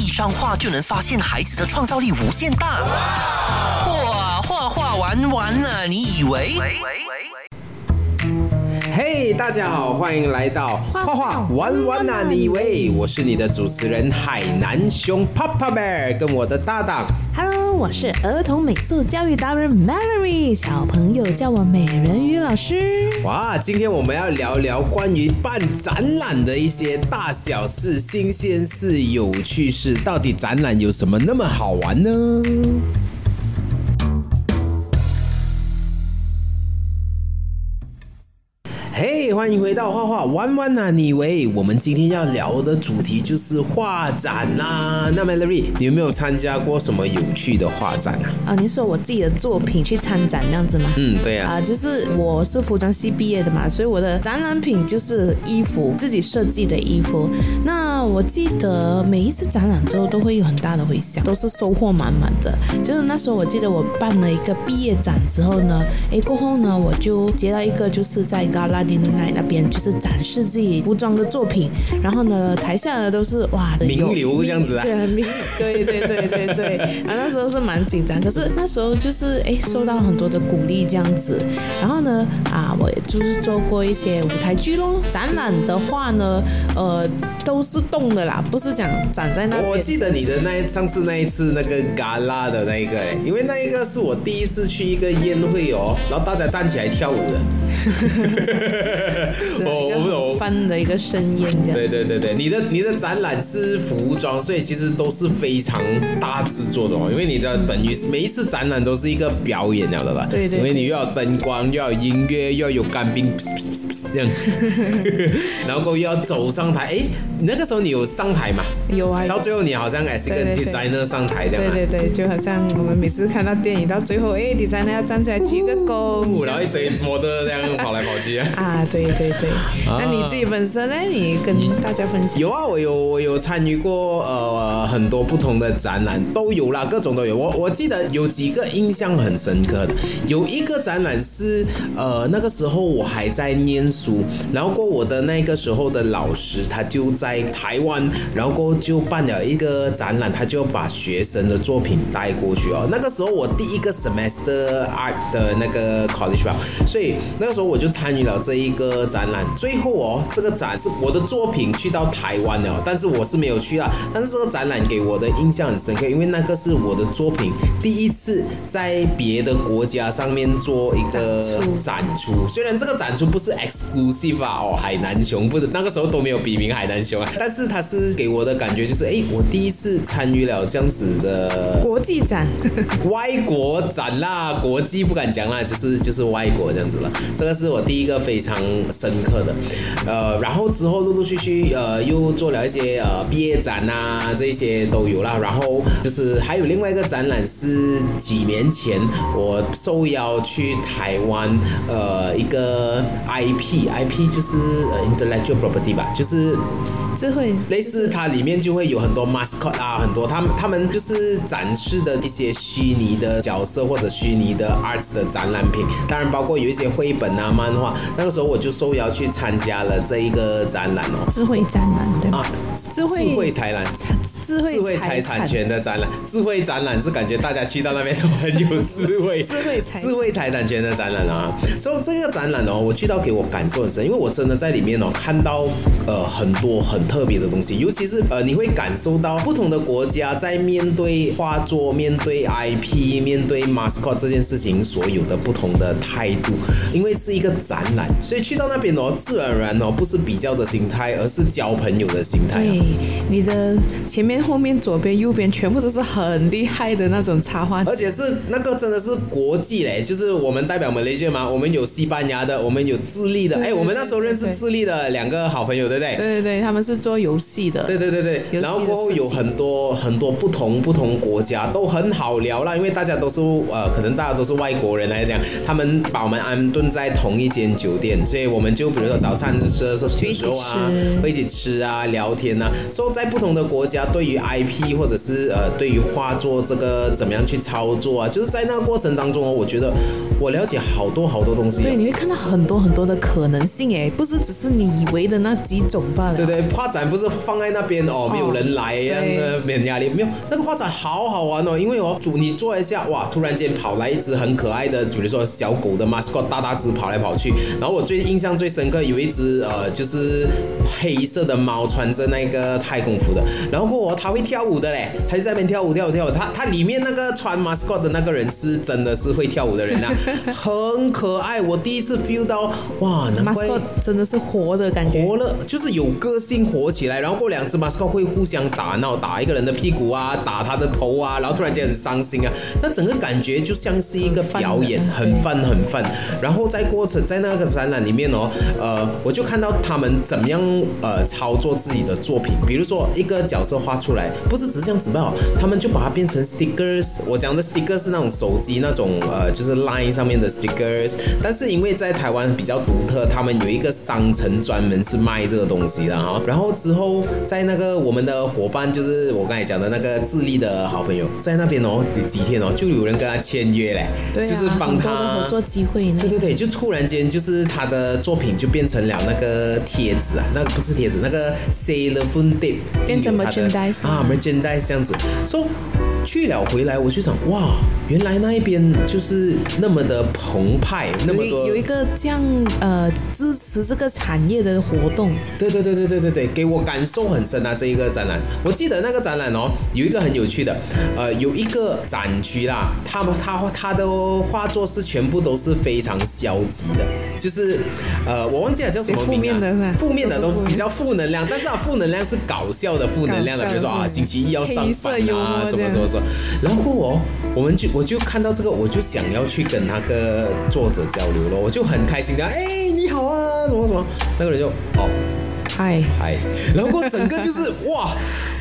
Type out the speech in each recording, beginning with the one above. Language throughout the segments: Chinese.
一张画就能发现孩子的创造力无限大。哇，画画玩完了，你以为？嘿，大家好，欢迎来到画画玩玩啊！你以为我是你的主持人海南熊 Papa Bear，跟我的搭档。Hello，我是儿童美术教育达人 Mallory，小朋友叫我美人鱼老师。哇，今天我们要聊聊关于办展览的一些大小事、新鲜事、有趣事。到底展览有什么那么好玩呢？嘿欢迎回到画画玩玩啊！你以为我们今天要聊的主题就是画展啦、那 Mallory，你有没有参加过什么有趣的画展啊？啊，你说我自己的作品去参展那样子吗？嗯，对呀、啊，就是我是服装系毕业的嘛，所以我的展览品就是衣服，自己设计的衣服。那我记得每一次展览之后都会有很大的回响，都是收获满满的。就是那时候我记得我办了一个毕业展之后呢，诶，过后呢我就接到一个就是在 Gala i 那边就是展示自己服装的作品，然后呢台下的都是哇名流这样子啊对，很名，对对对对对。啊，那时候是蛮紧张，可是那时候就是哎受到很多的鼓励这样子。然后呢啊，我也就是做过一些舞台剧咯。展览的话呢，呃，都是动的啦，不是讲展在那边。我记得你的那一上次那一次那个 gala 的那一个，哎，因为那一个是我第一次去一个宴会哦，然后大家站起来跳舞的。是哦一个我不懂翻的一个盛宴这样。对对对对，你的你的展览是服装，所以其实都是非常大制作的哦，因为你的等于是每一次展览都是一个表演了的吧？对对因为你又要灯光，又要音乐，又要有干冰，噗噗噗噗这样，然后又要走上台。哎，你那个时候你有上台嘛？有啊，有到最后你好像还是个对对对 designer 上台这样啊。对对对，就好像我们每次看到电影到最后，哎，designer 要站起来鞠个躬，然后一堆模特这样跑来跑去啊。啊，对对对对。那你自己本身呢？你跟大家分享。有啊，我有我有参与过呃很多不同的展览，都有啦，各种都有。我我记得有几个印象很深刻的，有一个展览是呃那个时候我还在念书，然后过我的那个时候的老师他就在台湾，然后过就办了一个展览，他就把学生的作品带过去哦。那个时候我第一个 semester art 的那个 college 吧，所以那个时候我就参与了这一个展览。最后哦，这个展是我的作品去到台湾了，但是我是没有去啊。但是这个展览给我的印象很深刻，因为那个是我的作品第一次在别的国家上面做一个展出展出。虽然这个展出不是 exclusive 啊，哦，海南熊不是那个时候都没有笔名海南熊啊，但是它是给我的感觉就是，哎，我第一次参与了这样子的国际展，外国展啦，国际不敢讲啦，就是就是外国这样子了。这个是我第一个非常深刻的，呃，然后之后陆陆续续呃又做了一些呃毕业展啊，这些都有啦。然后就是还有另外一个展览是几年前我受邀去台湾呃一个 IP，IP 就是呃 intellectual property 吧，就是智慧类似它里面就会有很多 mascot 啊，很多他们他们就是展示的一些虚拟的角色或者虚拟的 arts 的展览品，当然包括有一些绘本啊、漫画。那个时候我就受邀去参加了这一个展览哦。智慧展览对吗啊？智慧智慧财产，智慧智慧财产权的展览，智慧展览是感觉大家去到那边都很有智慧，智慧财智慧财产权的展览啊。所以这个展览哦，我去到给我感受很深，因为我真的在里面哦看到呃很多很特别的东西，尤其是呃你会感受到不同的国家在面对画作、面对 IP、面对 mascot 这件事情所有的不同的态度，因为是一个展览，所以去到那边哦，自然而然哦不是比较的心态，而是交朋友的心态、哦。对，你的前面、后面、左边、右边全部都是很厉害的那种插画，而且是那个真的是国际嘞，就是我们代表马来西亚嘛，我们有西班牙的，我们有智利的，哎，我们那时候认识智利的两个好朋友，对不对？对对对，他们是做游戏的，对对对对，然后过后有很多很多不同不同国家都很好聊啦，因为大家都是呃，可能大家都是外国人来讲，他们把我们安顿在同一间酒店，所以我们就比如说早餐的时候的就一起时候啊，会一起吃啊，聊天啊。所以在不同的国家，对于 IP 或者是呃对于画作这个怎么样去操作啊，就是在那个过程当中哦，我觉得我了解好多好多东西哦。对，你会看到很多很多的可能性，哎，不是只是你以为的那几种罢了。对对，画展不是放在那边哦，没有人来呀，对那没有压力，没有那个画展好好玩哦，因为哦，主你坐一下，哇，突然间跑来一只很可爱的，比如说小狗的 mascot，大大只跑来跑去，然后我最印象最深刻有一只呃，就是黑色的猫，穿着那个太空服的，然后过后它会跳舞的嘞，它就在那边跳舞跳舞跳舞，它它里面那个穿 mascot 的那个人是真的是会跳舞的人啊，很可爱，我第一次 feel 到哇，难怪 mascot 真的是活的感觉。活了，就是有个性活起来，然后过两只 mascot 会互相打闹，打一个人的屁股啊，打他的头啊，然后突然间很伤心啊，那整个感觉就像是一个表演，很对 fun 很 fun。然后在过程在那个展览里面哦，呃，我就看到他们怎么样呃操作自己的作品，比如说一个角色画出来，不是只是这样子吧，他们就把它变成 stickers。我讲的 stickers 是那种手机那种呃，就是 line 上面的 stickers，但是因为在台湾比较独特，他们有一个商城专门是卖这个东西的哈。然后之后在那个我们的伙伴，就是我刚才讲的那个智利的好朋友，在那边哦几几天哦，就有人跟他签约嘞，对啊，就是帮他合作机会呢。对对对，就突然间就是他的作品就变成了那个贴纸啊，那个不是贴纸，那个 Sailor Moon Dip 变成 merchandise 啊，merchandise 这样子。So 去了回来，我就想哇，原来那一边就是那么的澎湃，那么多有一有一个这样呃支持这个产业的活动，对对对对对对对，给我感受很深啊！这一个展览，我记得那个展览哦，有一个很有趣的，呃，有一个展区啦，他们他他的画作是全部都是非常消极的，就是呃，我忘记了叫什么名、啊、负面的负面。的都比较负能量，但是啊，负能量是搞笑的负能量的，比如说啊，星期一要上班啊，什么什么什么，然后哦，我们就我就看到这个，我就想要去跟那个作者交流了，我就很开心的，哎，你好啊，什么什么，那个人就哦。嗨，嗨，然后整个就是哇，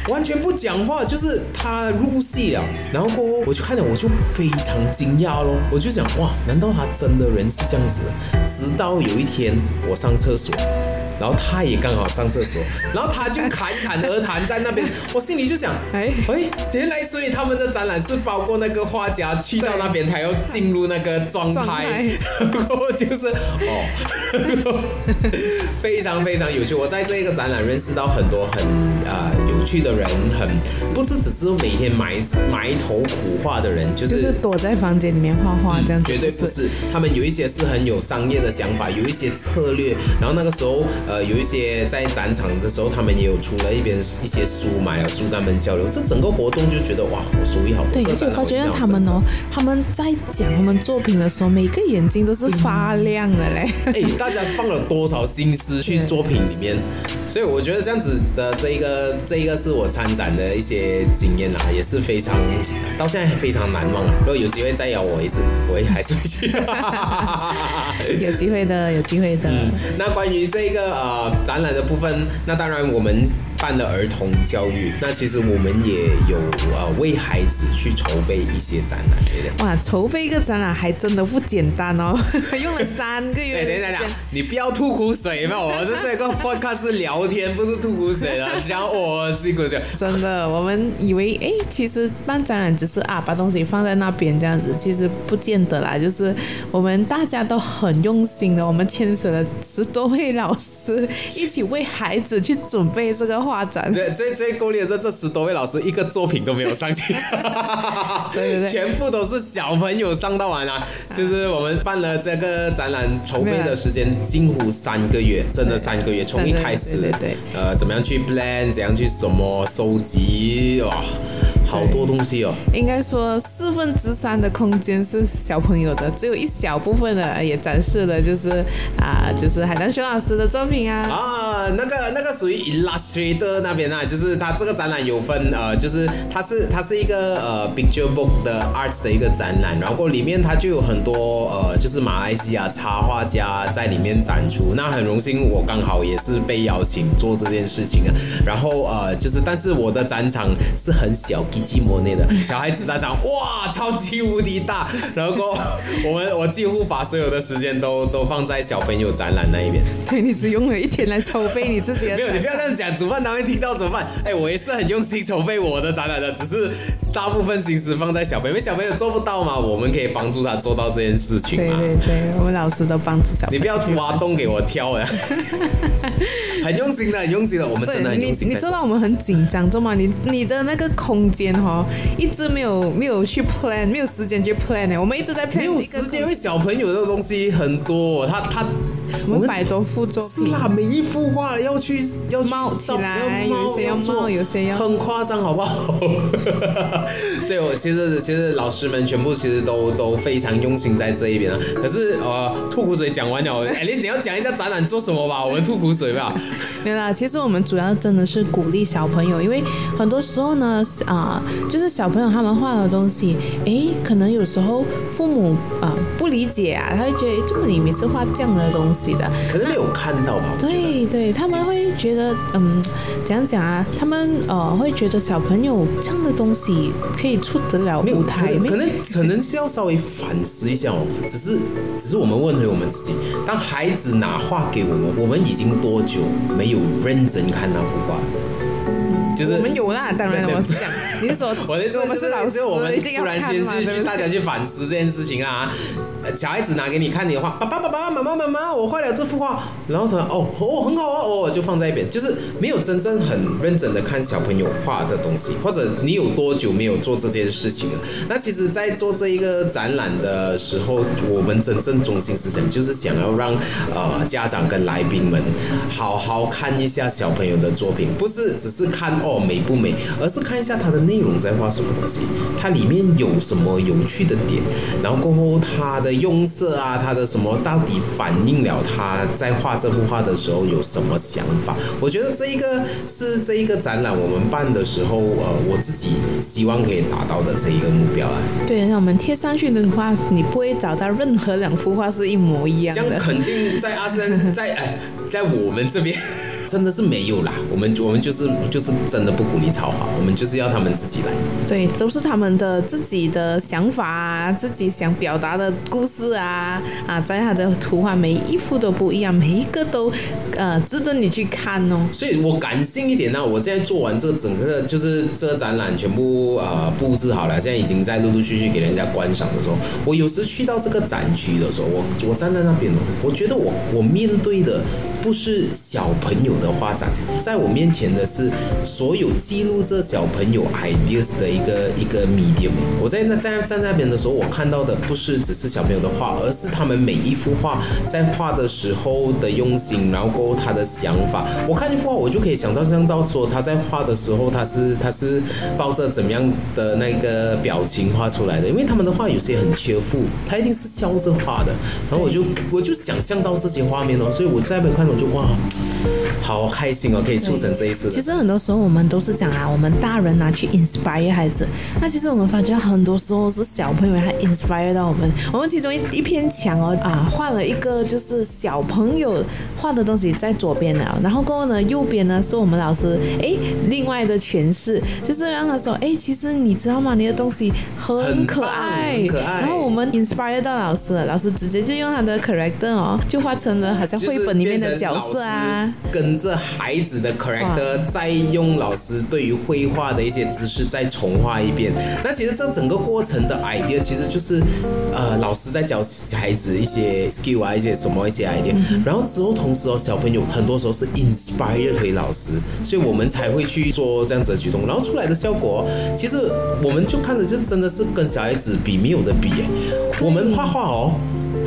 完全不讲话，就是他入戏了。然后过后我就看了，我就非常惊讶咯，我就讲哇，难道他真的人是这样子？直到有一天我上厕所。然后他也刚好上厕所，然后他就侃侃而谈在那边，我心里就想，哎哎，原来所以他们的展览是包括那个画家去到那边，他要进入那个状状态态，然后就是哦，非常非常有趣。我在这个展览认识到很多很呃有趣的人，很不是只是每天埋埋头苦画的人，就是。就是躲在房间里面画画这样子，绝对不是，他们有一些是很有商业的想法，有一些策略。然后那个时候，呃，有一些在展场的时候，他们也有出了一边一些书，买了书跟他们交流。这整个活动就觉得哇，我收益好多。对，这个而且我发觉他们哦，他们在讲他们作品的时候，每个眼睛都是发亮的嘞。哎，大家放了多少心思去作品里面，所以我觉得这样子的这一个这一个是我参展的一些经验啦，也是非常到现在非常难忘啊。如果有机会再邀我一次，我也还是会去。有机会的，有机会的。嗯，那关于这个呃展览的部分，那当然我们办了儿童教育，那其实我们也有呃为孩子去筹备一些展览？哇，筹备一个展览还真的不简单哦，用了三个哎，月等一下，你不要吐苦水嘛！我是这个 podcast 是聊天，不是吐苦水的，讲我辛苦讲。真的，我们以为哎，其实办展览只是啊，把东西放在那边这样子，其实不见得啦。就是我们大家都很用心的，我们牵扯了十多位老师 一起为孩子去准备这个画展。最最最够力的是，这十多位老师一个作品都没有 上去，对对对全部都是小朋友上到完啊！就是我们办了这个展览筹备的时间近乎三个月，真的三个月，从一开始，对对对呃，怎么样去 plan，怎样去什么收集，哇，好多东西哦。应该说四分之三的空间是小朋友的，只有一小部分的也展示了，就是啊、就是海南熊老师的作品啊。啊，那个那个属于 illustrated 的那边啊，就是它这个展览有分呃，就是它是它是一个呃 picture book 的 arts 的一个展览，然后里面它就有很多呃，就是马来西亚插画家在里面展出。那很荣幸，我刚好也是被邀请做这件事情啊。然后呃，就是但是我的展场是很小，基基摩内的小孩子展场，哇，超级无敌大。然后我们我几乎把所有的时间都都放在小朋友展览那一边。对，你只用了一天来筹备你自己。没有，你不要这样讲，主办单位听到怎么办？哎，我也是很用心筹备我的展览的，只是大部分心思放在小朋友，因为小朋友做不到嘛，我们可以帮助他做到这件事情嘛。对对对，我们老师都帮助小。你不要挖洞给我跳呀！很用心的，很用心的，我们真的很用心。你你做到我们很紧张，知道吗？你你的那个空间哈，一直没有没有去 plan，没有时间去 plan 呢。我们一直在 plan。没有时间，因为小朋友的东西很多，他他。我们百多幅作品，是啦，每一幅画要去要冒起来，有些要冒，有些要很夸张，好不好？所以，我其实其实老师们全部其实都都非常用心在这一边啊。可是呃，吐苦水讲完了，a t least 你要讲一下展览做什么吧？我们吐苦水吧。没啦，其实我们主要真的是鼓励小朋友，因为很多时候呢，啊，就是小朋友他们画的东西，哎，可能有时候父母啊不理解啊，他会觉得，这么你每次画这样的东西。的，可能没有看到吧？对对，他们会觉得，嗯，怎样讲啊？他们呃会觉得小朋友这样的东西可以出得了舞台，可能可能是要稍微反思一下哦。只是只是我们问回我们自己，当孩子拿画给我们，我们已经多久没有认真看那幅画？就是我们有啦，当然我只讲，你是说 我的意思我们是老师，我们突然间去大家去反思这件事情啊。小孩子拿给你看你的画，爸爸爸爸妈妈妈妈，我画了这幅画，然后说哦哦很好啊哦就放在一边，就是没有真正很认真的看小朋友画的东西，或者你有多久没有做这件事情了？那其实，在做这一个展览的时候，我们真正中心思想就是想要让呃家长跟来宾们好好看一下小朋友的作品，不是只是看哦美不美，而是看一下它的内容在画什么东西，它里面有什么有趣的点，然后过后它的。用色啊，它的什么到底反映了他在画这幅画的时候有什么想法？我觉得这一个是这一个展览我们办的时候，呃，我自己希望可以达到的这一个目标啊。对，那我们贴上去的话，你不会找到任何两幅画是一模一样的。这样肯定在阿森在哎，在我们这边。真的是没有啦，我们我们就是就是真的不鼓励超画，我们就是要他们自己来。对，都是他们的自己的想法啊，自己想表达的故事啊啊，在他的图画每一幅都不一样，每一个都呃值得你去看哦。所以我感性一点呢，我现在做完这整个就是这个展览全部呃布置好了，现在已经在陆陆续续给人家观赏的时候，我有时去到这个展区的时候，我我站在那边哦，我觉得我我面对的不是小朋友。的画展，在我面前的是所有记录这小朋友 ideas 的一个一个 medium。我在那站站那边的时候，我看到的不是只是小朋友的画，而是他们每一幅画在画的时候的用心，然后他的想法。我看一幅画，我就可以想到象到说他在画的时候，他是他是抱着怎么样的那个表情画出来的。因为他们的画有些很缺富，他一定是笑着画的。然后我就我就想象到这些画面哦，所以我在那边看我就哇。好开心哦，可以促成这一次。其实很多时候我们都是讲啊，我们大人拿去 inspire 孩子。那其实我们发觉很多时候是小朋友他 inspire 到我们。我们其中一一篇墙哦啊，画了一个就是小朋友画的东西在左边的，然后过后呢右边呢是我们老师哎另外的诠释，就是让他说哎其实你知道吗？你的东西很可爱，可爱。然后我们 inspire 到老师，老师直接就用他的 character 哦，就画成了好像绘本里面的角色啊，跟。着孩子的 character 再用老师对于绘画的一些知识再重画一遍，那其实这整个过程的 idea 其实就是，呃，老师在教孩子一些 skill 啊，一些什么一些 idea，然后之后同时哦，小朋友很多时候是 inspire 回老师，所以我们才会去做这样子的举动，然后出来的效果，其实我们就看着就真的是跟小孩子比没有的比，我们画画哦。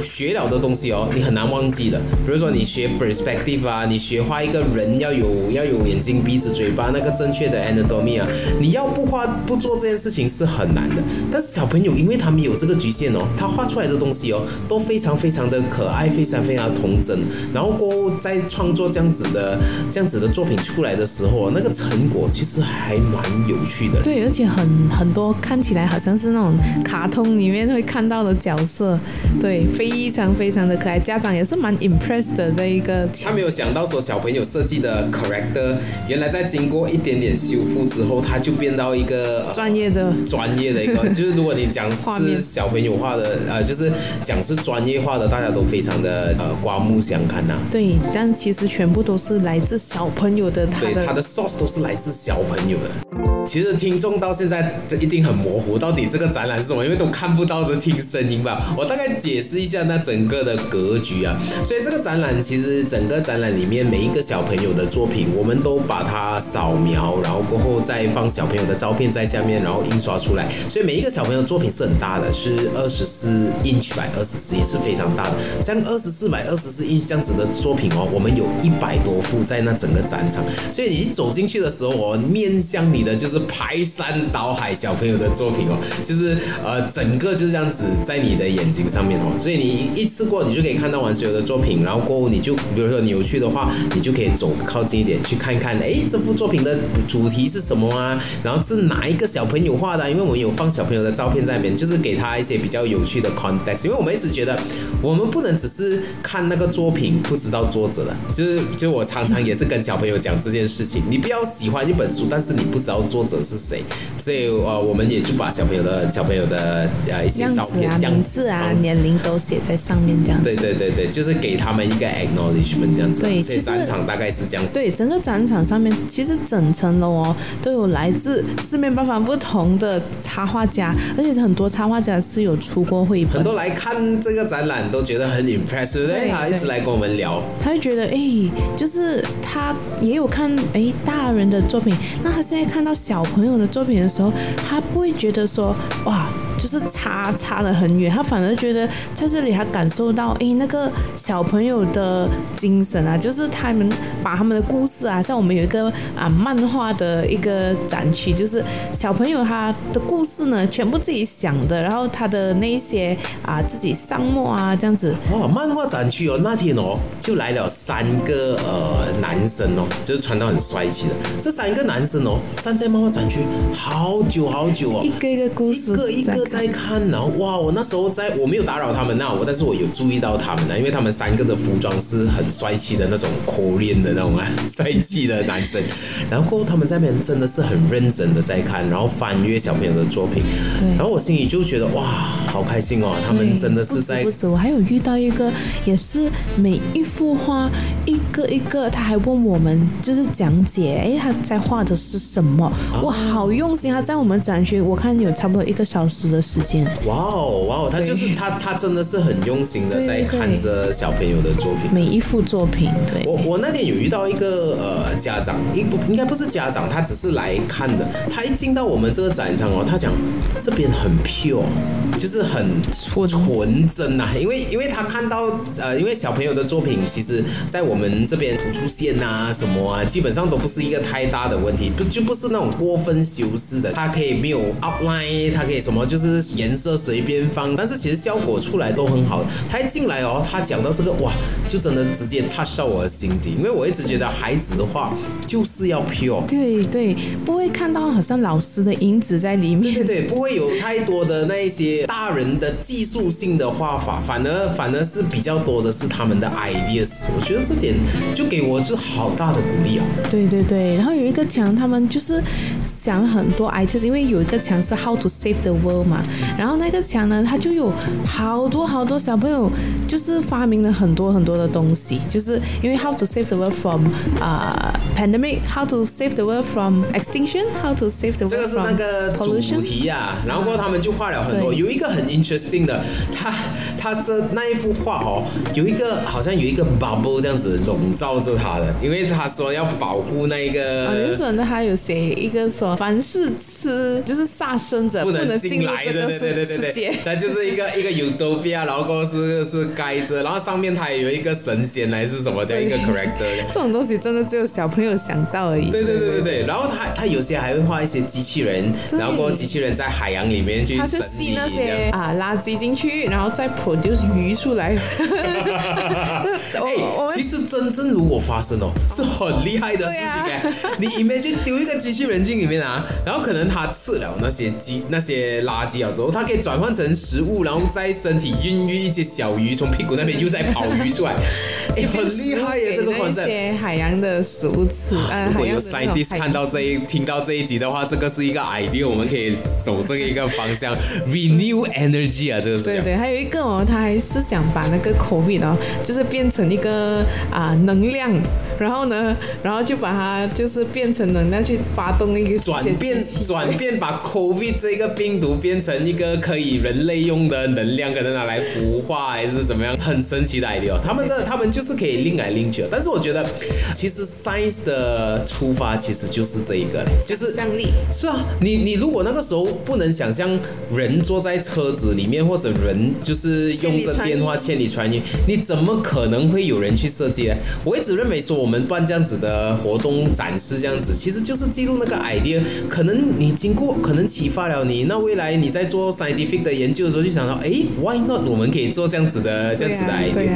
学了的东西哦，你很难忘记的。比如说你学 perspective 啊，你学画一个人要有要有眼睛、鼻子、嘴巴那个正确的 anatomy 啊，你要不画不做这件事情是很难的。但是小朋友，因为他们有这个局限哦，他画出来的东西哦都非常非常的可爱，非常非常童真。然后过后在创作这样子的这样子的作品出来的时候，那个成果其实还蛮有趣的。对，而且很很多看起来好像是那种卡通里面会看到的角色，对，非常非常的可爱，家长也是蛮 impressed 的这一个。他没有想到说小朋友设计的 character，原来在经过一点点修复之后，他就变到一个专业的专业的一个，就是如果你讲是小朋友画的，呃，就是讲是专业化的，大家都非常的呃刮目相看呐、对，但其实全部都是来自小朋友的他对，的它的 source 都是来自小朋友的。其实听众到现在这一定很模糊，到底这个展览是什么？因为都看不到，只听声音吧。我大概解释一下那整个的格局啊。所以这个展览其实整个展览里面每一个小朋友的作品，我们都把它扫描，然后过后再放小朋友的照片在下面，然后印刷出来。所以每一个小朋友作品是很大的，是二十四 inch by 二十四也是非常大的。这样二十四百二十四 inch 这样子的作品哦，我们有一百多幅在那整个展场。所以你一走进去的时候我，面向你的就是排山倒海小朋友的作品哦，就是呃整个就是这样子在你的眼睛上面哦，所以你一次过你就可以看到完所有的作品，然后过后你就比如说你有去的话，你就可以走靠近一点去看看，哎，这幅作品的主题是什么啊？然后是哪一个小朋友画的？因为我们有放小朋友的照片在里面，就是给他一些比较有趣的 context，因为我们一直觉得我们不能只是看那个作品不知道作者的，就是就我常常也是跟小朋友讲这件事情，你不要喜欢一本书，但是你不知道作者是谁，所以呃我们也就把小朋友的小朋友的呃一些样照片、子啊、名字啊、年龄都写在上面这样子。对对对对，就是给他们一个 acknowledgement 这样子，所以对其实展场大概是这样子。对，整个展场上面其实整层楼哦都有来自四面八方不同的插画家，而且很多插画家是有出过绘本，很多来看这个展览都觉得很 impressed，对不对？他一直来跟我们聊，他会觉得哎，就是他也有看哎大人的作品，那他现在看看到小朋友的作品的时候，他不会觉得说哇。就是差差的很远，他反而觉得在这里他感受到，哎，那个小朋友的精神啊，就是他们把他们的故事啊，像我们有一个啊漫画的一个展区，就是小朋友他的故事呢，全部自己想的，然后他的那一些啊自己上墨啊这样子，哇，漫画展区哦，那天哦就来了三个呃男生哦，就是穿到很帅气的，这三个男生哦站在漫画展区好久好久哦。一，个一个故事一个一个在在看，然后哇，我那时候在我没有打扰他们那我，但是我有注意到他们的，因为他们三个的服装是很帅气的那种 Korean 的那种啊，帅气的男生，然后他们在那边真的是很认真的在看，然后翻阅小朋友的作品，对然后我心里就觉得哇，好开心哦，他们真的是在不止不止，我还有遇到一个，也是每一幅画一个一个，他还问我们就是讲解，哎，他在画的是什么？哇，好用心！他在我们展区，我看有差不多一个小时的时间。哇哦哇哦，他就是他，他真的是很用心的在看着小朋友的作品。每一幅作品，对，我我那天有遇到一个呃家长，应不应该不是家长，他只是来看的。他一进到我们这个展场哦，他讲这边很 pure，就是很纯纯真呐、因为因为他看到呃，因为小朋友的作品，其实在我们这边突出线呐、什么啊，基本上都不是一个太大的问题，不就不是那种过分修饰的，它可以没有 outline，它可以什么就是颜色随便放，但是其实效果出来都很好。他一进来哦，他讲到这个哇，就真的直接 touch 到我的心底，因为我一直觉得孩子的话就是要 pure。对对，不会看到好像老师的影子在里面。对对，不会有太多的那一些大人的技术性的画法，反而反而是比较多的是他们的 ideas。我觉得这点就给我就好大的鼓励啊！对对对，然后有一个墙，他们就是想了很多 ideas，因为有一个墙是 How to Save the World 嘛，然后那个墙呢，它就有好多好多小朋友就是发明了很多很多的东西，就是因为 How to Save the World from 啊、pandemic，How to Save the World from extinction，How to Save the world 是那 from 个主。题呀、然后过后他们就画了很多，有一个很 interesting 的，他他是那一幅画哦，有一个好像有一个 bubble 这样子笼罩着他的，因为他说要保护那一个。啊，林准的还有写一个说，凡是吃就是杀生者不能进来白的，对对对对对，它就是一个一个 Utopia，然后是是盖着，然后上面它有一个神仙还是什么这样一个 character。这种东西真的只有小朋友想到而已。对对对对对，然后他他有些还会画一些机器人，然后过后机器人在海洋里面去他就吸那些啊垃圾进去，然后再 produce 鱼出来。哎，其实真正如果发生哦，是很厉害的事情哎。你 imagine 丢一个机器人进里面啊，然后可能它吃了那些鸡那些垃圾啊之后，它可以转换成食物，然后在身体孕育一些小鱼，从屁股那边又在跑鱼出来，哎，很厉害耶！这个那些海洋的食物吃。如果有 scientist 看到这一听到这一集的话，这个是一个 idea，我们可以走这一个方向，renew energy 啊，这个是。对对，还有一个哦，他还是想把那个 covid 哦，就是变成一个啊能量，然后呢，然后就把它就是变成能量去发动一个转变转变，把 covid 这个病毒变成一个可以人类用的能量，可能拿来孵化还是怎么样，很神奇的 idea。他们的他们就是可以拎来拎去，但是我觉得其实 science 的出发其实就是这一个嘞，就是想象力。是啊，你你如果那个时候不能想象人坐在车子里面，或者人就是用着电话千里传音，你怎么可能会有人去设计呢？我一直认为说我们办这样子的活动展示这样子，其实就是记录那个 idea。可能你经过，可能启发了你，那未来你在做 scientific 的研究的时候，就想到，哎，why not？我们可以做这样子的这样子的 idea。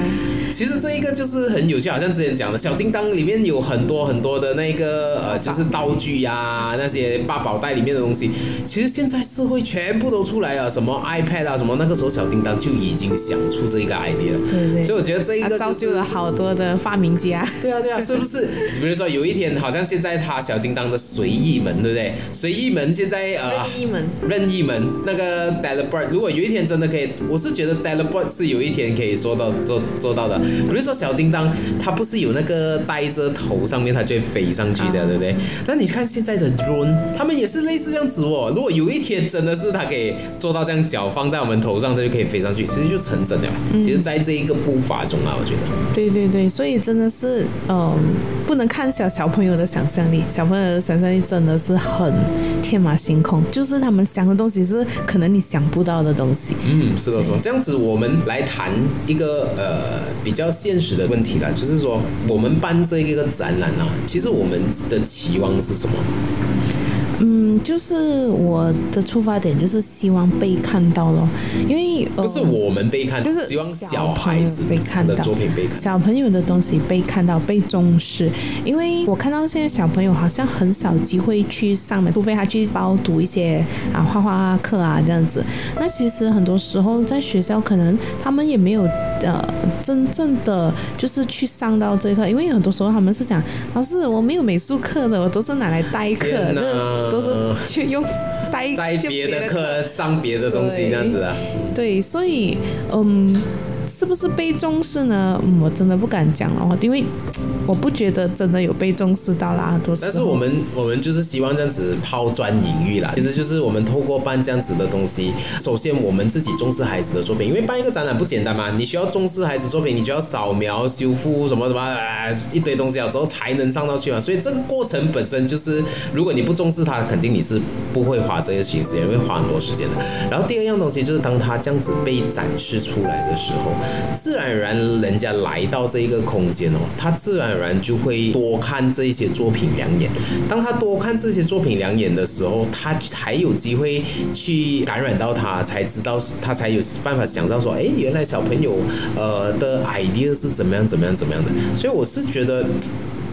其实这一个就是很有趣，好像之前讲的小叮当里面有很多很多的那个呃，就是道具呀，那些八宝袋里面的东西。其实现在社会全部都出来了，什么 iPad 啊，什么那个时候小叮当就已经想出这一个 idea 了。对对。所以我觉得这一个造就了好多的发明家。对啊对啊，是不是？你比如说有一天，好像现在他小叮当的随意门，对不对？随意门现在呃，任意门，任意门那个 Delbert，如果有一天真的可以，我是觉得 Delbert 是有一天可以做到做做到的。比如说小叮当，它不是有那个戴着头上面，它就会飞上去的，对不对？那你看现在的 drone，他们也是类似这样子哦。如果有一天真的是他可以做到这样小，放在我们头上，它就可以飞上去，其实就成真了。其实，在这一个步伐中啊，我觉得。对对对，所以真的是，嗯，不能看小小朋友的想象力，小朋友的想象力真的是很天马行空，就是他们想的东西是可能你想不到的东西。嗯，是的，是这样子，我们来谈一个呃比较现实的问题了，就是说我们办这一个展览啊，其实我们的期望是什么？嗯，就是我的出发点就是希望被看到咯，因为不是我们被看，就是希望小孩子被看到的作品被看，小朋友的东西被看到、被重视。因为我看到现在小朋友好像很少机会去上门，除非他去包读一些啊画画课啊这样子。那其实很多时候在学校可能他们也没有呃真正的就是去上到这课，因为很多时候他们是讲老师我没有美术课的，我都是拿来代课的。都是去用带在别的课上别的东西这样子啊，对，所以嗯。是不是被重视呢？我真的不敢讲了，因为我不觉得真的有被重视到啦。都是。但是我们我们就是希望这样子抛砖引玉啦。其实就是我们透过办这样子的东西，首先我们自己重视孩子的作品，因为办一个展览不简单嘛，你需要重视孩子作品，你就要扫描、修复什么什么一堆东西了之后才能上到去嘛。所以这个过程本身就是，如果你不重视它，肯定你是不会花这些心思，也会花很多时间的。然后第二样东西就是，当它这样子被展示出来的时候。自然而然，人家来到这一个空间哦，他自然而然就会多看这一些作品两眼。当他多看这些作品两眼的时候，他才有机会去感染到他，才知道他才有办法想到说，哎，原来小朋友呃的 idea 是怎么样怎么样怎么样的。所以我是觉得。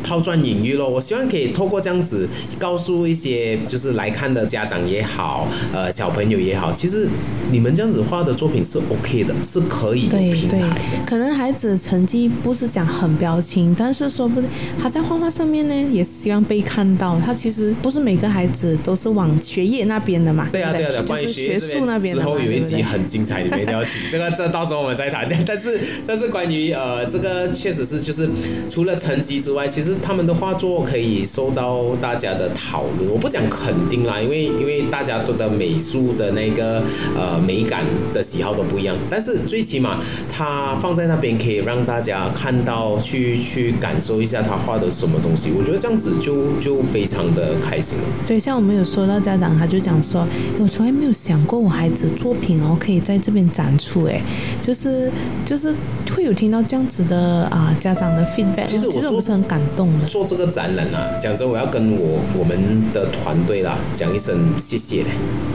抛砖引玉咯，我希望可以透过这样子告诉一些就是来看的家长也好，呃小朋友也好，其实你们这样子画的作品是 OK 的，是可以有平台的。可能孩子成绩不是讲很标清，但是说不定他在画画上面呢，也希望被看到。他其实不是每个孩子都是往学业那边的嘛。对啊对啊，关于学术那边的之后有一集很精彩，你们一定要听。这个这到时候我们再谈。但是但是关于呃这个确实是就是除了成绩之外，其实。实他们的画作可以受到大家的讨论。我不讲肯定啦，因为因为大家都的美术的那个呃美感的喜好都不一样。但是最起码他放在那边可以让大家看到，去去感受一下他画的什么东西。我觉得这样子就就非常的开心了。对，像我们有收到家长，他就讲说，我从来没有想过我孩子作品哦可以在这边展出，哎，就是就是会有听到这样子的啊家长的 feedback，其实我其实我们是很感动做这个展览啊，讲真，我要跟我我们的团队啦讲一声谢谢，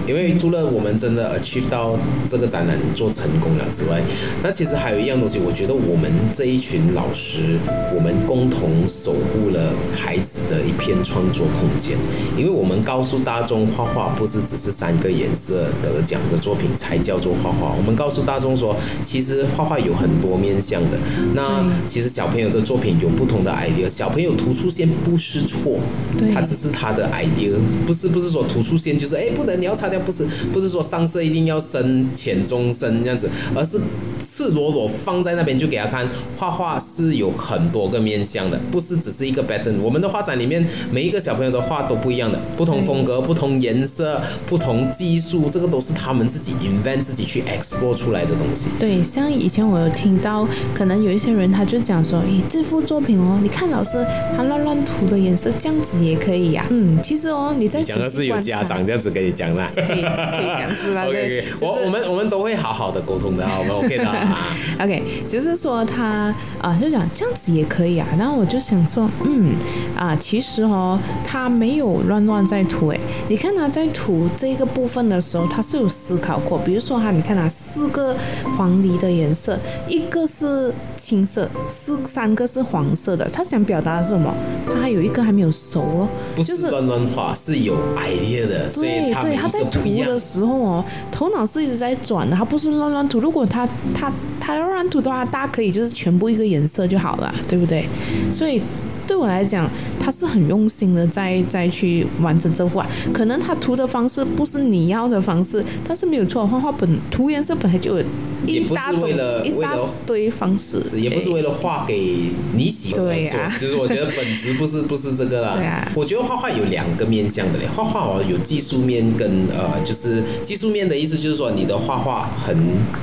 因为除了我们真的 achieve 到这个展览做成功了之外，那其实还有一样东西，我觉得我们这一群老师，我们共同守护了孩子的一片创作空间，因为我们告诉大众，画画不是只是三个颜色得奖的作品才叫做画画，我们告诉大众说，其实画画有很多面向的，那其实小朋友的作品有不同的 idea，小朋友突出线不是错，对他只是他的 idea，不是不是说突出线就是哎不能你要擦掉，不是不是说上色一定要深浅中深这样子，而是赤裸裸放在那边就给他看，画画是有很多个面向的，不是只是一个 pattern。我们的画展里面每一个小朋友的画都不一样的，不同风格、不同颜色、不同技术，这个都是他们自己 invent 自己去 explore 出来的东西。对，像以前我有听到，可能有一些人他就讲说，诶，这幅作品哦，你看老师他乱乱涂的颜色，这样子也可以呀、嗯，其实哦，你在讲的是有家长这样子跟你讲啦。可以可以讲是吧 OK OK，就是我我们我们都会好好的沟通的啊，我们 OK 的啊。OK，就是说他啊、就讲这样子也可以啊。然后我就想说，嗯啊，其实哦，他没有乱乱在涂诶。你看他在涂这个部分的时候，他是有思考过。比如说他，你看他四个黄梨的颜色，一个是青色，四三个是黄色的。他想表达的是什么？他还有一个还没有熟哦，不就是是乱乱画，是有 idea 的，对对，他在涂的。时候哦，头脑是一直在转的，他不是乱乱涂。如果他他它要乱涂的话，大家可以就是全部一个颜色就好了，对不对？所以对我来讲，他是很用心的在在去完成这幅画。可能他涂的方式不是你要的方式，但是没有错，画画本涂颜色本来就有也不是一大种为了一大为了堆方式，也不是为了画给你喜欢的做，对啊就是我觉得本质不是不是这个啦。对啊我觉得画画有两个面向的嘞，画画哦有技术面跟呃就是技术面的意思就是说你的画画很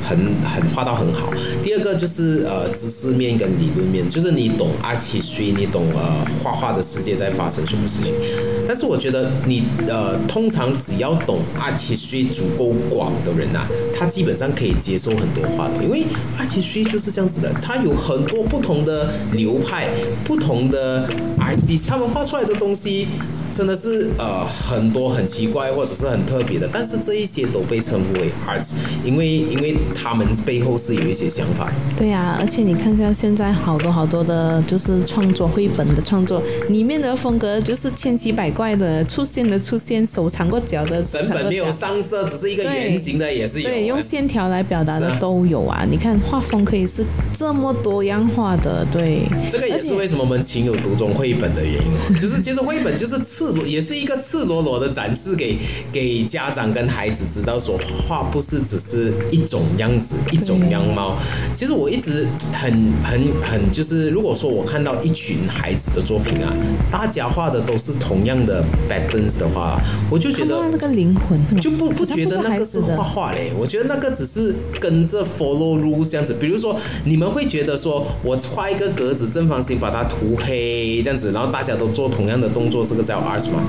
很很画到很好。第二个就是呃知识面跟理论面，就是你懂 artistry，你懂呃画画的世界在发生什么事情。但是我觉得你呃通常只要懂 artistry 足够广的人啊，他基本上可以接受很多话的，因为 artistry 就是这样子的，它有很多不同的流派、不同的 artist，他们画出来的东西。真的是呃很多很奇怪或者是很特别的，但是这一些都被称呼为 arts，因为因为他们背后是有一些想法。对呀、而且你看一下现在好多好多的，就是创作绘本的创作，里面的风格就是千奇百怪的，出现的出现，手长过脚的，手整本没有上色，只是一个圆形的也是有。对，用线条来表达的都有啊。你看画风可以是这么多样化的，对。这个也是为什么我们情有独钟绘本的原因哦，就是其实绘本就是赤裸，也是一个赤裸裸的展示给给家长跟孩子知道说，画不是只是一种样子、一种样貌。其实我一直很很很就是，如果说我看到一群孩子的作品啊，大家画的都是同样的 patterns 的话，我就觉得那个灵魂，就不不觉得那个是画画嘞，我觉得那个只是跟着 follow rules 这样子。比如说，你们会觉得说我画一个格子正方形，把它涂黑这样子，然后大家都做同样的动作，这个叫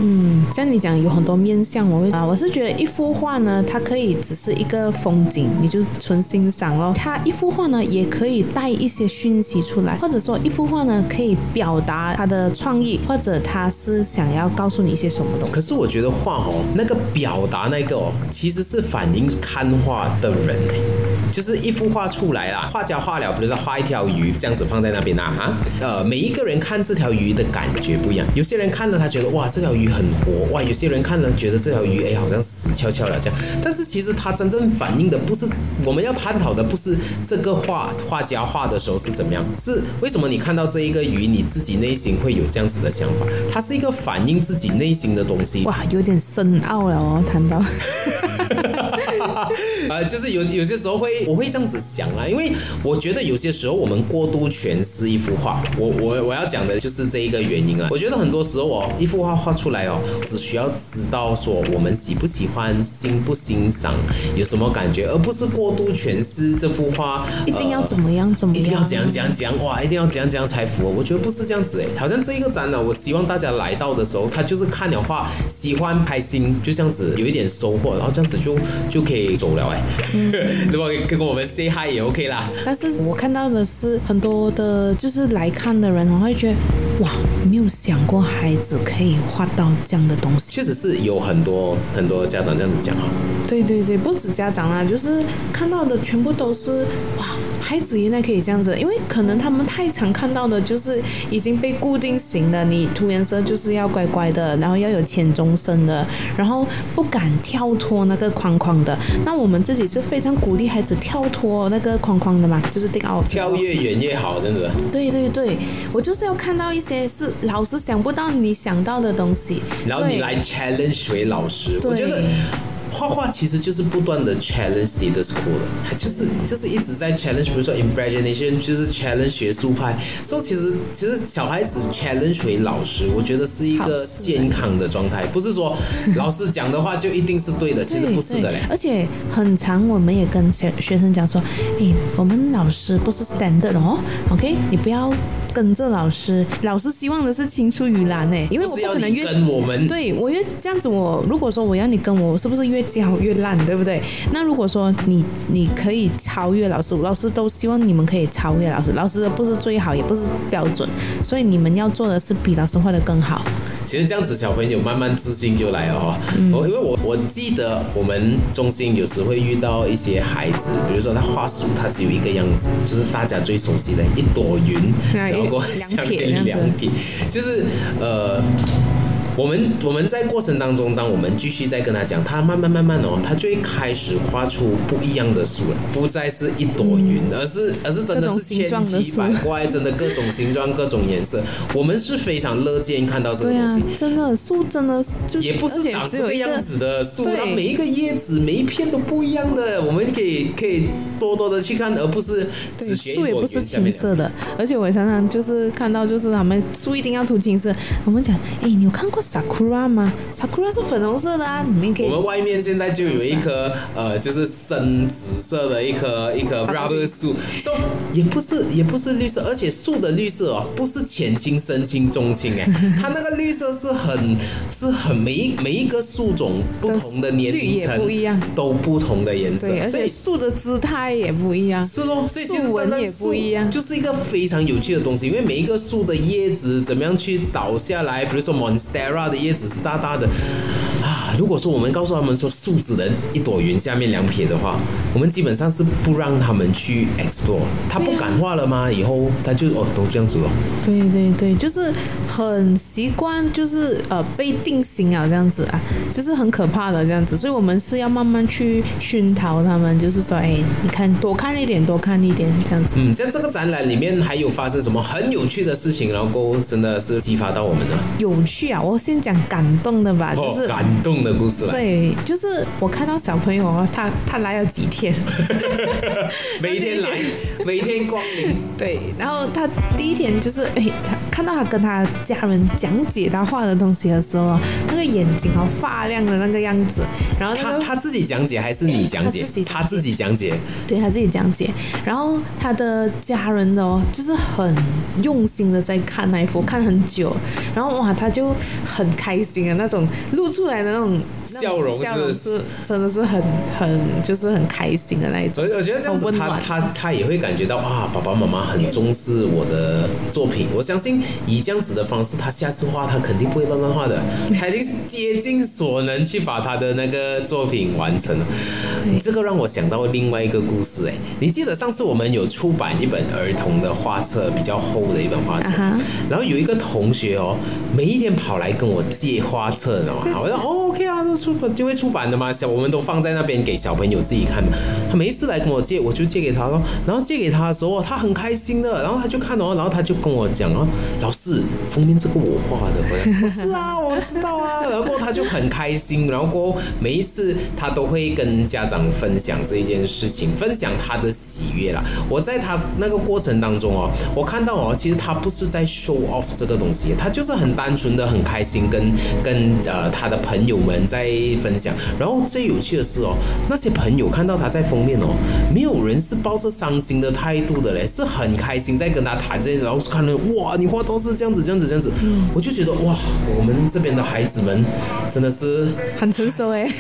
嗯，像你讲有很多面向，我啊，我是觉得一幅画呢，它可以只是一个风景，你就纯欣赏咯。它一幅画呢，也可以带一些讯息出来，或者说一幅画呢，可以表达它的创意，或者它是想要告诉你一些什么东西。可是我觉得画哦，那个表达那个哦，其实是反映看画的人哎。就是一幅画出来啦，画家画了，比如说画一条鱼这样子放在那边啊，哈，呃，每一个人看这条鱼的感觉不一样。有些人看了他觉得哇这条鱼很活，哇，有些人看了觉得这条鱼哎好像死翘翘了这样。但是其实它真正反映的不是我们要探讨的，不是这个画画家画的时候是怎么样，是为什么你看到这一个鱼，你自己内心会有这样子的想法？它是一个反映自己内心的东西。哇，有点深奥了哦，谈到。呃，就是有有些时候会我会这样子想啦，因为我觉得有些时候我们过度诠释一幅画，我我我要讲的就是这一个原因啊。我觉得很多时候哦，一幅画画出来哦，只需要知道说我们喜不喜欢、欣不欣赏、有什么感觉，而不是过度诠释这幅画一定要怎么样怎么样，一定要怎样怎样怎样哇，一定要怎样怎样才符合。我觉得不是这样子哎，好像这一个展览，我希望大家来到的时候，他就是看了画，喜欢开心，就这样子有一点收获，然后这样子就就可以走了哎。如果跟我们 say hi 也 OK 啦。但是我看到的是很多的，就是来看的人，我会觉得哇，没有想过孩子可以画到这样的东西。确实是有很多很多家长这样子讲哈。对对对，不止家长啦，就是看到的全部都是哇，孩子原来可以这样子，因为可能他们太常看到的就是已经被固定型的，你涂颜色就是要乖乖的，然后要有浅中深的，然后不敢跳脱那个框框的。那我们这里是非常鼓励孩子跳脱那个框框的嘛，就是定奥跳越远越好，真的。对对对，我就是要看到一些是老师想不到你想到的东西，然后你来 challenge 为老师，我觉得。画画其实就是不断的 challenge status quo 的，就是就是一直在 challenge，比如说 imagination 就是 challenge 学术派，所以其实其实小孩子 challenge 为老师，我觉得是一个健康的状态，不是说 老师讲的话就一定是对的，其实不是的嘞。而且很长，我们也跟学学生讲说，哎，我们老师不是 standard 哦，OK，你不要。跟着老师，老师希望的是青出于蓝诶，因为我不可能越跟我们，对我越这样子，我如果说我要你跟我，是不是越教越烂，对不对？那如果说你你可以超越老师，老师都希望你们可以超越老师，老师的不是最好，也不是标准，所以你们要做的是比老师画的更好。其实这样子，小朋友慢慢自信就来了哈。我因为我我记得我们中心有时会遇到一些孩子，比如说他画树，他只有一个样子，就是大家最熟悉的一朵云，然后两撇两撇，就是呃。我们我们在过程当中，当我们继续在跟他讲，他慢慢慢慢哦，他就会开始画出不一样的树了，不再是一朵云，而是而是真的是千奇百怪，真的各种形状、各种颜色。我们是非常乐见看到这个东西，真的树真的就也不是长这个样子的树，它每一个叶子每一片都不一样的，我们可以可以多多的去看，而不是只树也不是青色的，而且我常常就是看到就是他们树一定要涂青色，我们讲，哎，你有看过？sakura 吗？sakura 是粉红色的啊，里面可以。我们外面现在就有一棵呃，就是深紫色的一棵一棵 rubber 树，说也不是也不是绿色，而且树的绿色哦，不是浅青、深青、中青哎，它那个绿色是很是很每一每一个树种不同的年龄层不一样，都不同的颜色，所以树的姿态也不一样，是咯，所以其实纹也不一样，就是一个非常有趣的东西，因为每一个树的叶子怎么样去倒下来，比如说 monstera。的叶子是大大的啊！如果说我们告诉他们说树只能一朵云下面两撇的话，我们基本上是不让他们去 explore。他不敢画了吗？以后他就哦都这样子了。对对对，就是很习惯，就是呃被定型啊这样子啊，就是很可怕的这样子。所以我们是要慢慢去熏陶他们，就是说，哎，你看多看一点，多看一点这样子。嗯，在这个展览里面还有发生什么很有趣的事情，然后真的是激发到我们的有趣啊！我。先讲感动的吧，就是感动的故事。对，就是我看到小朋友，他他来了几天，每天来，每天光临。对，然后他第一天就是，哎，他看到他跟他家人讲解他画的东西的时候，那个眼睛好发亮的那个样子。然后他他自己讲解还是你讲解？自己他自己讲解。对他自己讲解。然后他的家人的哦，就是很用心的在看那一幅，看很久。然后哇，他就。很开心的那种露出来的那种笑容，是是真的是很很就是很开心的那一种。我我觉得这样子，他他他也会感觉到啊，爸爸妈妈很重视我的作品。我相信以这样子的方式，他下次画他肯定不会乱乱画的，他一定是竭尽所能去把他的那个作品完成了。这个让我想到另外一个故事，哎，你记得上次我们有出版一本儿童的画册，比较厚的一本画册，然后有一个同学哦，每一天跑来跟。我借画册的嘛，我说哦。OK 啊，出版就会出版的嘛，小我们都放在那边给小朋友自己看的。他每一次来跟我借，我就借给他咯。然后借给他的时候，他很开心的，然后他就看哦，然后他就跟我讲哦，老师，封面这个我画的。不是啊，我知道啊。然后他就很开心，然后过后每一次他都会跟家长分享这一件事情，分享他的喜悦啦。我在他那个过程当中哦，我看到哦，其实他不是在 show off 这个东西，他就是很单纯的很开心，跟跟呃他的朋友们在分享。然后最有趣的是哦，那些朋友看到他在封面哦，没有人是抱着伤心的态度的嘞，是很开心在跟他谈这些。然后看了哇，你画都是这样子这样子这样子，我就觉得哇，我们这边的孩子们真的是很成熟哎，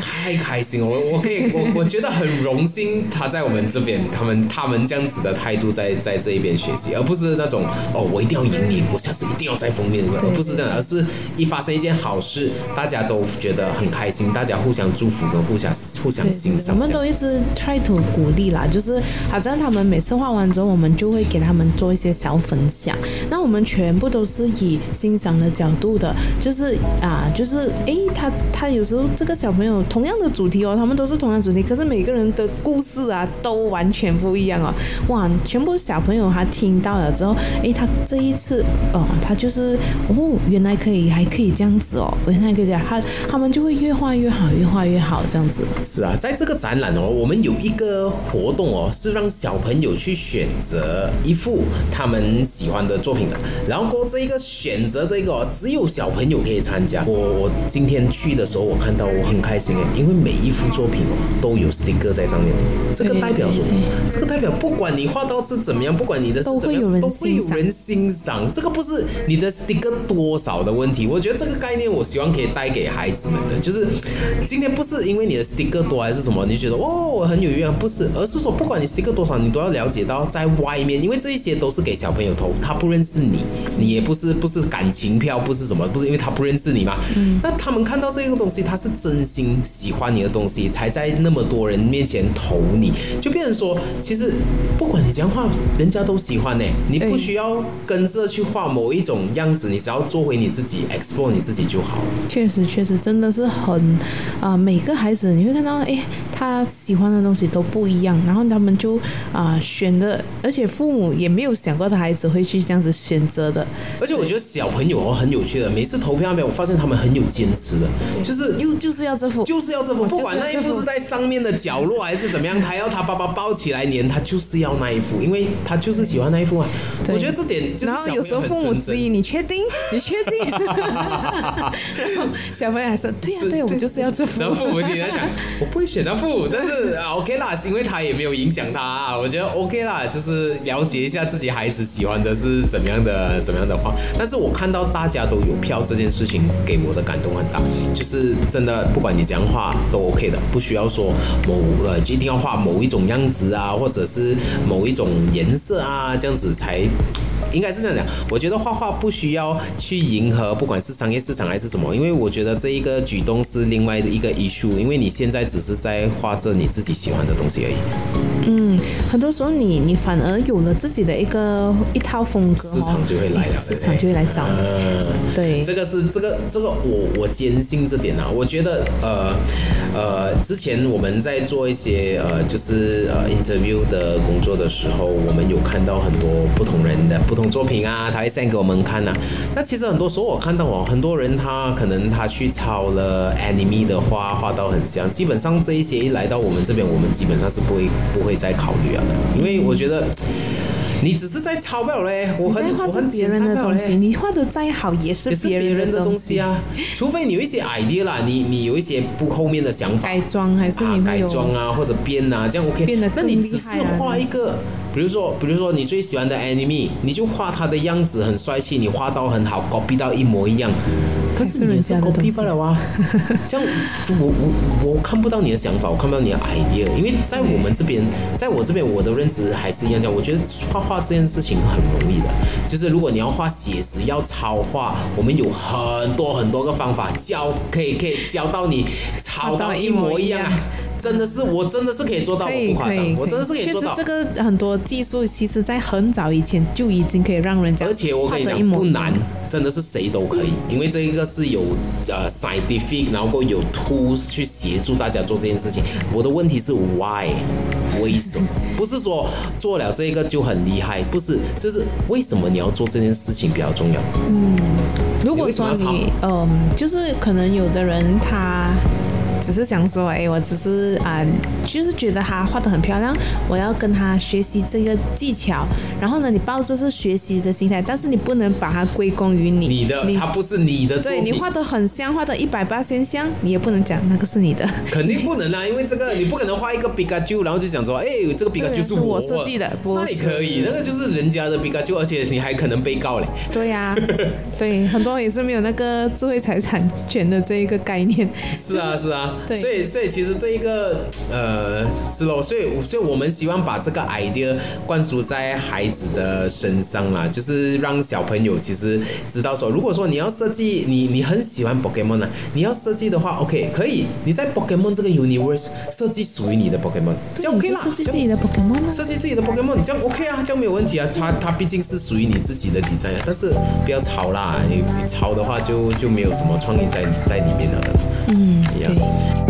太开心了。我我可以我我觉得很荣幸，他在我们这边，他们他们这样子的态度在在这一边学习，而不是那种哦，我一定要赢你，我下次一定要在封面，而不是这样，而是一发生一件好事，大家都觉得很开心，大家互相祝福跟互相互相欣赏。我们都一直 try to 鼓励啦，就是好像他们每次画完之后，我们就会给他们做一些小分享。那我们全部都是以欣赏的角度的，就是啊，就是哎，他他有时候这个小朋友同样的主题哦，他们都是同样主题，可是每个人的故事啊都完全不一样哦。哇，全部小朋友他听到了之后，哎，他这一次哦，他就是哦，原来可以还可以这样子哦，原来可以这样，他他们就会越画越好，越画越好这样子。是啊，在这个展览哦，我们有一个活动哦，是让小朋友去选择一幅他们喜欢的作品的。然后这一个选择这个，只有小朋友可以参加。我我今天去的时候，我看到我很开心哎，因为每一幅作品哦都有 sticker 在上面。这个代表什么？这个代表不管你画到是怎么样，不管你的都会有人都会有人欣赏。这个不是你的 sticker 多少的问题。我觉得这个概念，我希望可以带给孩子们的，就是今天不是因为你的 sticker 多还是什么，你觉得哦我很有缘，不是，而是说不管你 sticker 多少，你都要了解到在外面，因为这一些都是给小朋友投，他不认识你，你也不是不是感情票，不是什么，不是因为他不认识你嘛。那他们看到这个东西，他是真心喜欢你的东西，才在那么多人面前投你，就变成说，其实不管你怎样画，人家都喜欢呢。你不需要跟着去画某一种样子，你只要做回你自己，explore 你自己就好。确实，确实，真的是很啊，每个孩子你会看到，哎，他喜欢的东西都不一样，然后他们就啊选的，而且父母也没有想过他孩子会去这样子选择的。而且我觉得小朋友哦很有趣的，每次投票没有，我发现他们很有坚持的，就是又就是要这幅，就是要这幅，不管那一幅是在上面的角落还是怎么样，他要他爸爸抱起来粘，他就是要那一幅，因为他就是喜欢那一幅啊。我觉得这点，然后有时候父母质疑你确定？你确定？小朋友还说对呀对呀，我就是要这副。然后父母亲在想，我不会选那幅，但是 OK 啦，因为他也没有影响他啊，我觉得 OK 啦，就是了解一下自己孩子喜欢的是怎么样的怎么样的画。但是我看到大家都有票这件事情，给我的感动很大，就是真的不管你怎样画都 OK 的，不需要说某呃一定要画某一种样子啊，或者是某一种颜色啊，这样子才。应该是这样讲，我觉得画画不需要去迎合，不管是商业市场还是什么，因为我觉得这一个举动是另外的一个艺术，因为你现在只是在画着你自己喜欢的东西而已。嗯，很多时候你你反而有了自己的一个一套风格，市场就会来了，市场就会来找你。对，这个是这个这个我我坚信这点啊，我觉得呃呃，之前我们在做一些呃就是呃 interview 的工作的时候，我们有看到很多不同人的不同。作品啊，他会 send 给我们看呐。那其实很多时候我看到哦，很多人他可能他去抄了 anime 的画，画到很像。基本上这一些一来到我们这边，我们基本上是不会不会再考虑啊的，因为我觉得你只是在抄表嘞。我很我很别人的东西，你画的再好也是别人的东西啊。除非你有一些 idea 啦，你你有一些不后面的想法，改装还是你改装啊，或者编啊，这样 OK。变得那你只是画一个。比如说，比如说你最喜欢的 enemy，你就画他的样子很帅气，你画到很好，copy 到一模一样。但是人家 copy 不了啊，这样我我我看不到你的想法，我看不到你的 idea。因为在我们这边，在我这边，我的认知还是一样讲，我觉得画画这件事情很容易的，就是如果你要画写实，要超画，我们有很多很多个方法教，可以可以教到你抄到一模一样。真的是我真的是可以做到，我不夸张我真的是可以做到。实这个很多技术，其实在很早以前就已经可以让人家而且我跟你讲不难，真的是谁都可以，因为这一个是有呃 scientific，然后有 tools 去协助大家做这件事情。我的问题是 why，为什么？不是说做了这个就很厉害，不是，就是为什么你要做这件事情比较重要。嗯如果说你嗯，就是可能有的人他。只是想说，哎，我只是啊、就是觉得她画的很漂亮，我要跟她学习这个技巧。然后呢，你抱着是学习的心态，但是你不能把它归功于你。你的，它不是你的作品，对你画的很像，画的一百八千像，你也不能讲那个是你的。肯定不能啊，因为这个你不可能画一个皮卡丘，然后就讲说，哎，这个皮卡丘是我我设计的不那也可以，那个就是人家的皮卡丘，而且你还可能被告嘞。对呀、对，很多人也是没有那个智慧财产权的这一个概念。是啊，是啊，对所以所以其实这一个呃是咯，所以所以我们希望把这个 idea 灌输在孩子的身上啦，就是让小朋友其实知道说，如果说你要设计，你你很喜欢 Pokemon 啊，你要设计的话，OK 可以，你在 Pokemon 这个 universe 设计属于你的 Pokemon，这样 OK 啦，设计自己的 Pokemon 啊。设计自己的 Pokemon，这样 OK 啊，这样没有问题啊。它它毕竟是属于你自己的 design，啊但是不要吵啦，你你抄的话就就没有什么创意在在里面了。嗯，对。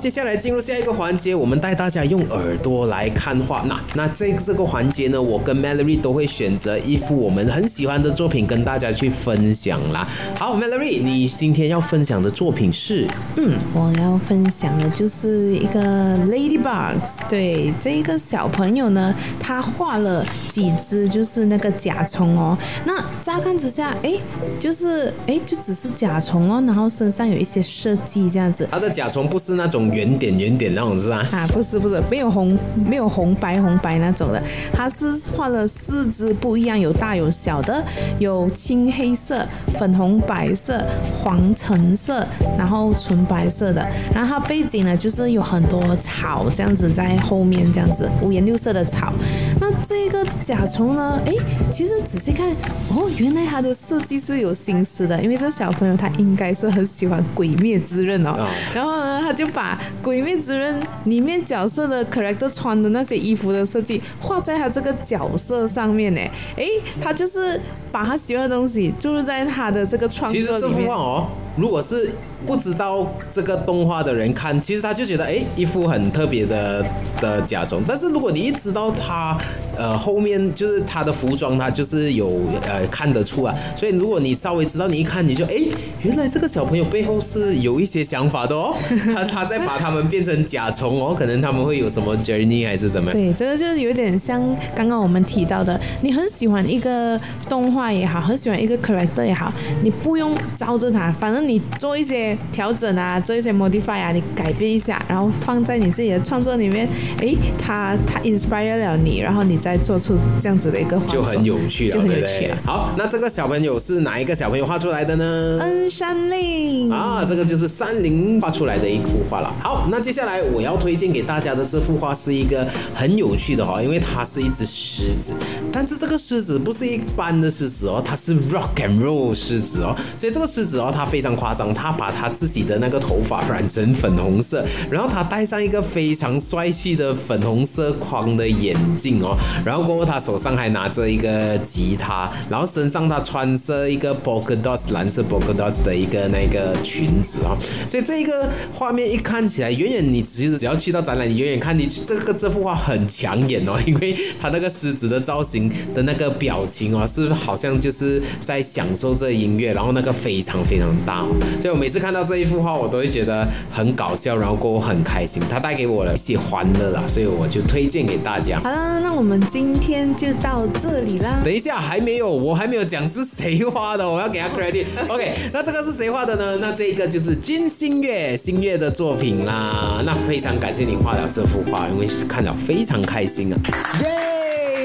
好，接下来进入下一个环节，我们带大家用耳朵来看画。那那这这个环节呢，我跟 Mallory 都会选择一幅我们很喜欢的作品跟大家去分享啦。好，Mallory，你今天要分享的作品是？嗯，我要分享的就是一个 Ladybugs。对，这一个小朋友呢，他画了几只就是那个甲虫哦。那乍看之下，哎，就是哎，就只是甲虫哦，然后身上有一些设计这样子。它的甲虫不是那种圆点圆点那种是吧？啊，不是不是，没有红没有红白红白那种的，它是画了四只不一样，有大有小的，有青黑色、粉红白色、黄橙色，然后纯白色的。然后它背景呢，就是有很多草这样子在后面，这样子五颜六色的草。那这个甲虫呢，诶，其实仔细看，哦，原来它的设计是有心思的，因为这小朋友他应该是很喜欢《鬼灭之刃》哦。啊然后呢，他就把《鬼灭之刃》里面角色的 character 穿的那些衣服的设计画在他这个角色上面呢。诶，他就是把他喜欢的东西注入在他的这个创其实这作里面。幅画哦，如果是不知道这个动画的人看，其实他就觉得哎，一副很特别的的甲虫。但是如果你一知道他呃后面就是他的服装，他就是有呃看得出啊。所以如果你稍微知道，你一看你就哎，原来这个小朋友背后是有一些想法的哦。他 他在把他们变成甲虫哦，可能他们会有什么 journey 还是怎么样？对，这个就是有点像刚刚我们提到的，你很喜欢一个动画也好，很喜欢一个 character 也好，你不用招着它，反正你做一些调整啊，做一些 modify 啊，你改变一下，然后放在你自己的创作里面，诶，它它 inspire 了你，然后你再做出这样子的一个画作，就很有趣了，就很有趣了。好，那这个小朋友是哪一个小朋友画出来的呢？恩山令啊，这个就是山林画出来的一幅画了。好，那接下来我要推荐给大家的这幅画是一个很有趣的哈，因为它是一只狮子，但是这个狮子不是一般的狮子哦，它是 rock and roll 狮子哦，所以这个狮子哦，它非常夸张，它把它他自己的那个头发染成粉红色，然后他戴上一个非常帅气的粉红色框的眼镜哦，然后过后他手上还拿着一个吉他，然后身上他穿着一个 polka dots 蓝色 polka dots 的一个那个裙子哦，所以这一个画面一看起来，远远你其实只要去到展览，你远远看你这个这幅画很抢眼哦，因为他那个狮子的造型的那个表情哦，是好像就是在享受这音乐，然后那个非常非常大、所以我每次看到这一幅画，我都会觉得很搞笑，然后过后很开心，它带给我了一些欢乐啦，所以我就推荐给大家。好了，那我们今天就到这里啦。等一下，还没有，我还没有讲是谁画的，我要给他 credit。OK，那这个是谁画的呢？那这一个就是金星月星月的作品啦。那非常感谢你画了这幅画，因为看了非常开心啊！耶，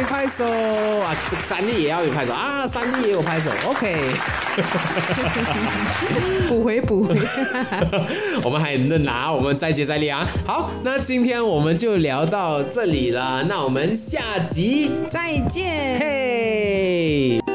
拍手啊！这个三弟也要有拍手啊，三弟也有拍手。OK，补回补回。我们还很嫩啊，我们再接再厉啊。好，那今天我们就聊到这里了，那我们下集再见。嘿。